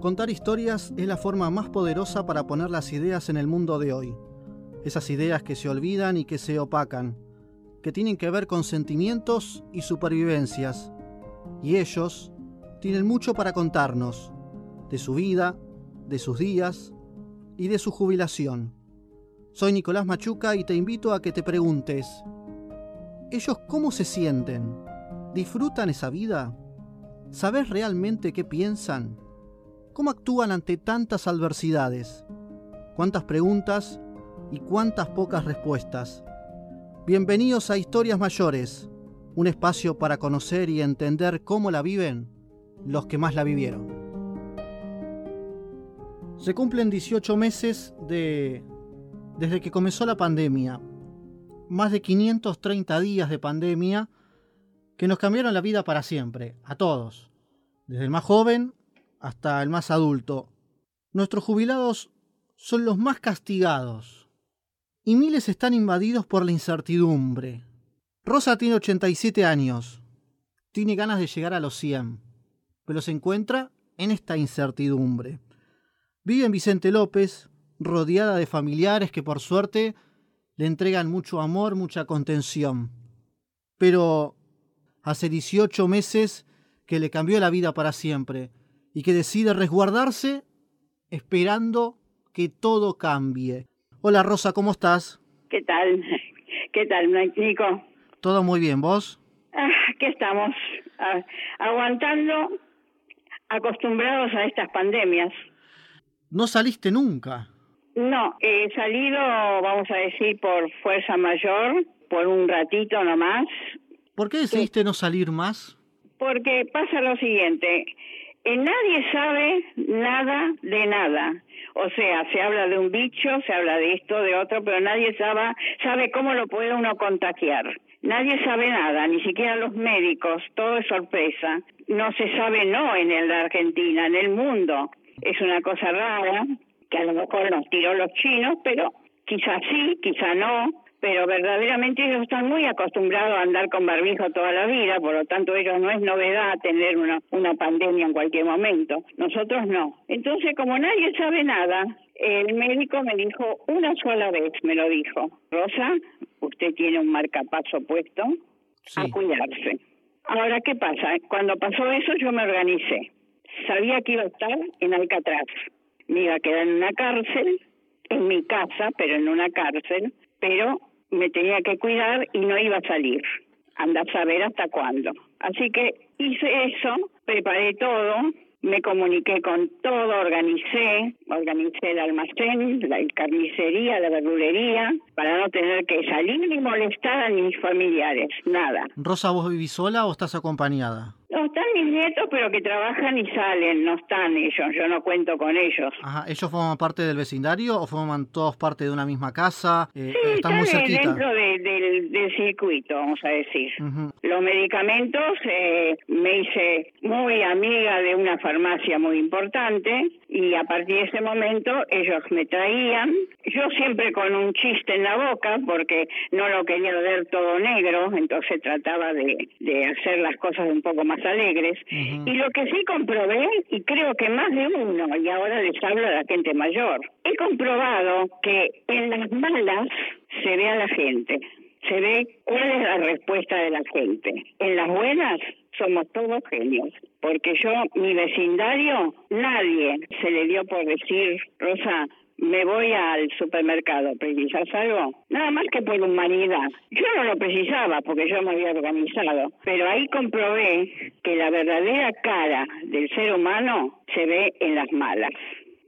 Contar historias es la forma más poderosa para poner las ideas en el mundo de hoy. Esas ideas que se olvidan y que se opacan, que tienen que ver con sentimientos y supervivencias. Y ellos tienen mucho para contarnos, de su vida, de sus días y de su jubilación. Soy Nicolás Machuca y te invito a que te preguntes, ¿ellos cómo se sienten? ¿Disfrutan esa vida? ¿Sabes realmente qué piensan? ¿Cómo actúan ante tantas adversidades? ¿Cuántas preguntas y cuántas pocas respuestas? Bienvenidos a Historias Mayores, un espacio para conocer y entender cómo la viven los que más la vivieron. Se cumplen 18 meses de desde que comenzó la pandemia. Más de 530 días de pandemia que nos cambiaron la vida para siempre, a todos, desde el más joven hasta el más adulto. Nuestros jubilados son los más castigados y miles están invadidos por la incertidumbre. Rosa tiene 87 años, tiene ganas de llegar a los 100, pero se encuentra en esta incertidumbre. Vive en Vicente López, rodeada de familiares que por suerte le entregan mucho amor, mucha contención. Pero hace 18 meses que le cambió la vida para siempre y que decide resguardarse esperando que todo cambie. Hola Rosa, ¿cómo estás? ¿Qué tal? ¿Qué tal, Nico? Todo muy bien, ¿vos? Ah, ¿Qué estamos? Ah, aguantando, acostumbrados a estas pandemias. ¿No saliste nunca? No, he salido, vamos a decir, por fuerza mayor, por un ratito nomás. ¿Por qué decidiste no salir más? Porque pasa lo siguiente, eh, nadie sabe nada de nada. O sea, se habla de un bicho, se habla de esto, de otro, pero nadie sabe, sabe cómo lo puede uno contagiar. Nadie sabe nada, ni siquiera los médicos, todo es sorpresa. No se sabe no en la Argentina, en el mundo. Es una cosa rara, que a lo mejor nos tiró los chinos, pero quizás sí, quizá no pero verdaderamente ellos están muy acostumbrados a andar con barbijo toda la vida, por lo tanto ellos no es novedad tener una, una pandemia en cualquier momento. Nosotros no. Entonces, como nadie sabe nada, el médico me dijo una sola vez, me lo dijo, Rosa, usted tiene un marcapaso puesto, a cuidarse. Ahora, ¿qué pasa? Cuando pasó eso yo me organicé. Sabía que iba a estar en Alcatraz. Me iba a quedar en una cárcel, en mi casa, pero en una cárcel, pero me tenía que cuidar y no iba a salir. Anda a saber hasta cuándo. Así que hice eso, preparé todo, me comuniqué con todo, organicé, organicé el almacén, la carnicería, la verdulería, para no tener que salir ni molestar a mis familiares, nada. Rosa, ¿vos vivís sola o estás acompañada? No, están mis nietos, pero que trabajan y salen, no están ellos, yo no cuento con ellos. Ajá, ¿ellos forman parte del vecindario o forman todos parte de una misma casa? Eh, sí, están, muy dentro del, circuito, vamos a decir. Los medicamentos, eh, me hice muy amiga de una farmacia muy importante y a partir de ese momento ellos me traían, yo siempre con un chiste en la boca porque no lo quería ver todo negro, entonces trataba de, de hacer las cosas un poco más alegres. Y lo que sí comprobé, y creo que más de uno, y ahora les hablo a la gente mayor, he comprobado que en las malas se ve a la gente, se ve cuál es la respuesta de la gente. En las buenas somos todos genios, porque yo, mi vecindario, nadie se le dio por decir, Rosa, me voy al supermercado, ¿precisas algo? Nada más que por humanidad. Yo no lo precisaba porque yo me había organizado, pero ahí comprobé que la verdadera cara del ser humano se ve en las malas.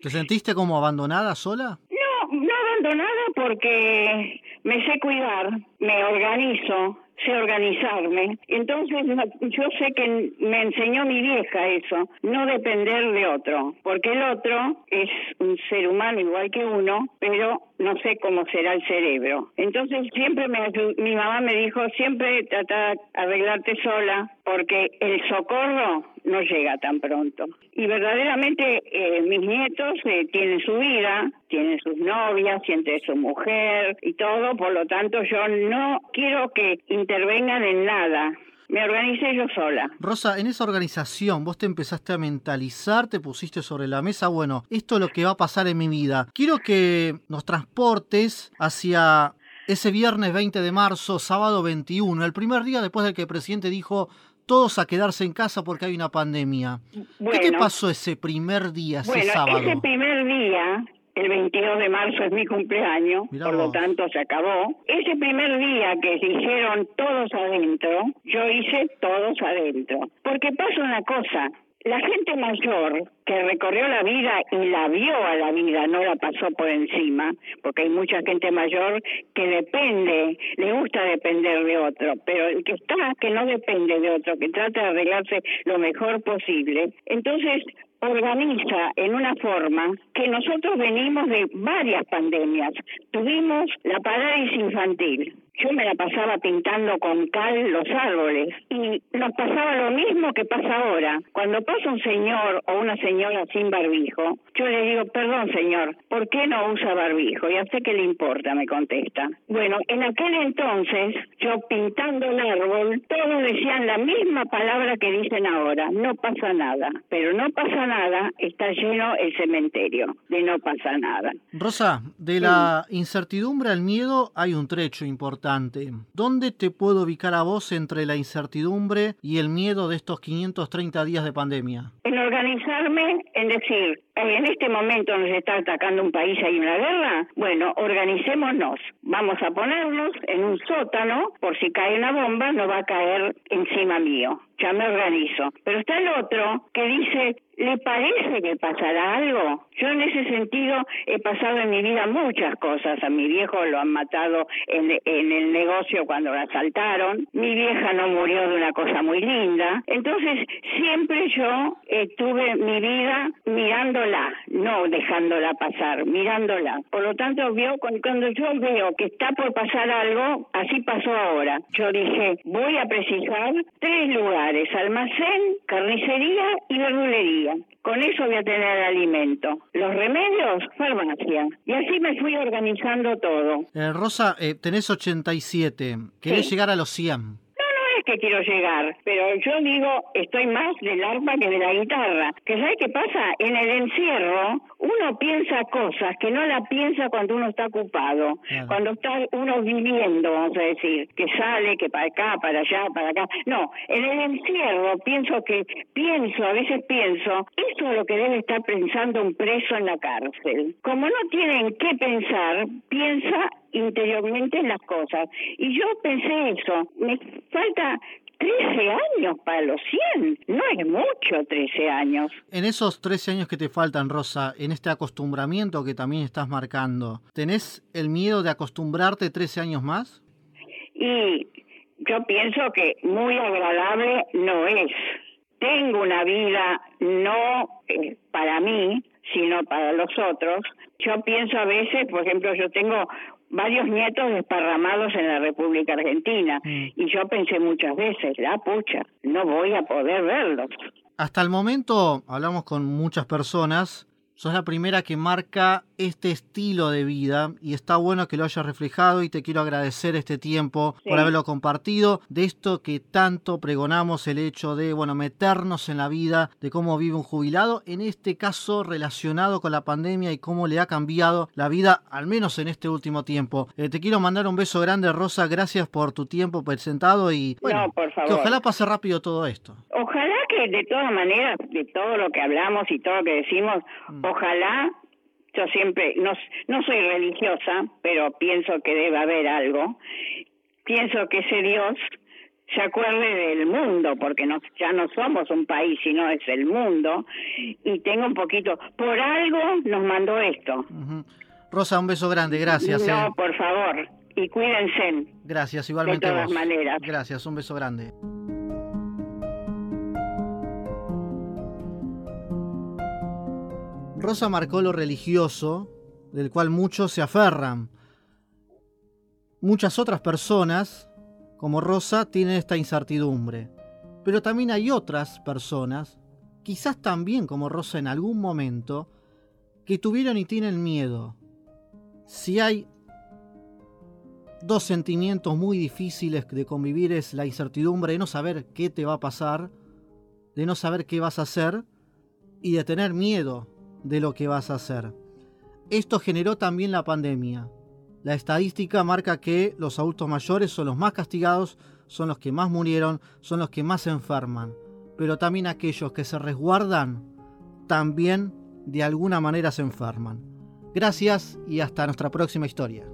¿Te sentiste como abandonada sola? No, no abandonada porque me sé cuidar, me organizo, sé organizarme. Entonces, yo sé que me enseñó mi vieja eso, no depender de otro, porque el otro es un ser humano igual que uno, pero no sé cómo será el cerebro. Entonces, siempre me, mi mamá me dijo, siempre trata de arreglarte sola, porque el socorro no llega tan pronto. Y verdaderamente eh, mis nietos eh, tienen su vida, tienen sus novias, tienen su mujer y todo, por lo tanto yo no quiero que intervengan en nada. Me organicé yo sola. Rosa, en esa organización vos te empezaste a mentalizar, te pusiste sobre la mesa, bueno, esto es lo que va a pasar en mi vida. Quiero que nos transportes hacia ese viernes 20 de marzo, sábado 21, el primer día después de que el presidente dijo todos a quedarse en casa porque hay una pandemia. ¿Qué te pasó ese primer día, ese bueno, sábado? Ese primer día, el 22 de marzo es mi cumpleaños, por lo tanto se acabó. Ese primer día que se hicieron todos adentro, yo hice todos adentro. Porque pasa una cosa, la gente mayor que recorrió la vida y la vio a la vida, no la pasó por encima, porque hay mucha gente mayor que depende, le gusta depender de otro, pero el que está, que no depende de otro, que trata de arreglarse lo mejor posible, entonces organiza en una forma que nosotros venimos de varias pandemias. Tuvimos la parálisis infantil, yo me la pasaba pintando con cal los árboles y nos pasaba lo mismo que pasa ahora. Cuando pasa un señor o una señora sin barbijo, yo le digo, perdón señor, ¿por qué no usa barbijo? Ya sé que le importa, me contesta. Bueno, en aquel entonces, yo pintando el árbol, todos decían la misma palabra que dicen ahora, no pasa nada. Pero no pasa nada, está lleno el cementerio de no pasa nada. Rosa, de la incertidumbre al miedo hay un trecho importante ¿Dónde te puedo ubicar a vos entre la incertidumbre y el miedo de estos 530 días de pandemia? En organizarme, en decir, en este momento nos está atacando un país, hay una guerra, bueno, organicémonos, vamos a ponernos en un sótano, por si cae una bomba, no va a caer encima mío, ya me organizo. Pero está el otro que dice, ¿Le parece que pasará algo? Yo en ese sentido he pasado en mi vida muchas cosas. A mi viejo lo han matado en, el negocio cuando lo asaltaron. Mi vieja no murió de una cosa muy linda. Entonces siempre yo tuve mi vida mirándola, no dejándola pasar, mirándola. Por lo tanto, vio, cuando yo veo que está por pasar algo, así pasó ahora. Yo dije, voy a precisar tres lugares, almacén, carnicería y verdulería. Con eso voy a tener alimento. Los remedios, farmacia. Y así me fui organizando todo. Eh, Rosa, eh, tenés 87. Querés llegar a los 100 que quiero llegar, pero yo digo, estoy más del arpa que de la guitarra. ¿Que sabe qué pasa? En el encierro uno piensa cosas que no la piensa cuando uno está ocupado, cuando está uno viviendo, vamos a decir, que sale, que para acá, para allá, para acá. No, en el encierro pienso que, pienso, a veces pienso, eso es lo que debe estar pensando un preso en la cárcel. Como no tienen qué pensar, piensa interiormente las cosas. Y yo pensé eso, me falta 13 años para los 100, no es mucho 13 años. En esos 13 años que te faltan, Rosa, en este acostumbramiento que también estás marcando, ¿tenés el miedo de acostumbrarte 13 años más? Y yo pienso que muy agradable no es. Tengo una vida no eh, para mí, sino para los otros. Yo pienso a veces, por ejemplo, yo tengo varios nietos desparramados en la República Argentina. Mm. Y yo pensé muchas veces, la pucha, no voy a poder verlos. Hasta el momento hablamos con muchas personas. Sos la primera que marca este estilo de vida y está bueno que lo hayas reflejado y te quiero agradecer este tiempo por haberlo compartido de esto que tanto pregonamos el hecho de bueno meternos en la vida de cómo vive un jubilado en este caso relacionado con la pandemia y cómo le ha cambiado la vida al menos en este último tiempo. Eh, te quiero mandar un beso grande Rosa gracias por tu tiempo presentado y bueno que ojalá pase rápido todo esto. Ojalá que de todas maneras de todo lo que hablamos y todo lo que decimos mm. Ojalá yo siempre, no, no soy religiosa, pero pienso que debe haber algo. Pienso que ese Dios se acuerde del mundo, porque no, ya no somos un país, sino es el mundo, y tengo un poquito, por algo nos mandó esto. Rosa, un beso grande, gracias. No, eh. por favor, y cuídense. Gracias, igualmente. De todas maneras. Gracias, un beso grande. Rosa marcó lo religioso, del cual muchos se aferran. Muchas otras personas, como Rosa, tienen esta incertidumbre. Pero también hay otras personas, quizás también como Rosa en algún momento, que tuvieron y tienen miedo. Si hay dos sentimientos muy difíciles de convivir es la incertidumbre de no saber qué te va a pasar, de no saber qué vas a hacer y de tener miedo de lo que vas a hacer. Esto generó también la pandemia. La estadística marca que los adultos mayores son los más castigados, son los que más murieron, son los que más se enferman. Pero también aquellos que se resguardan, también de alguna manera se enferman. Gracias y hasta nuestra próxima historia.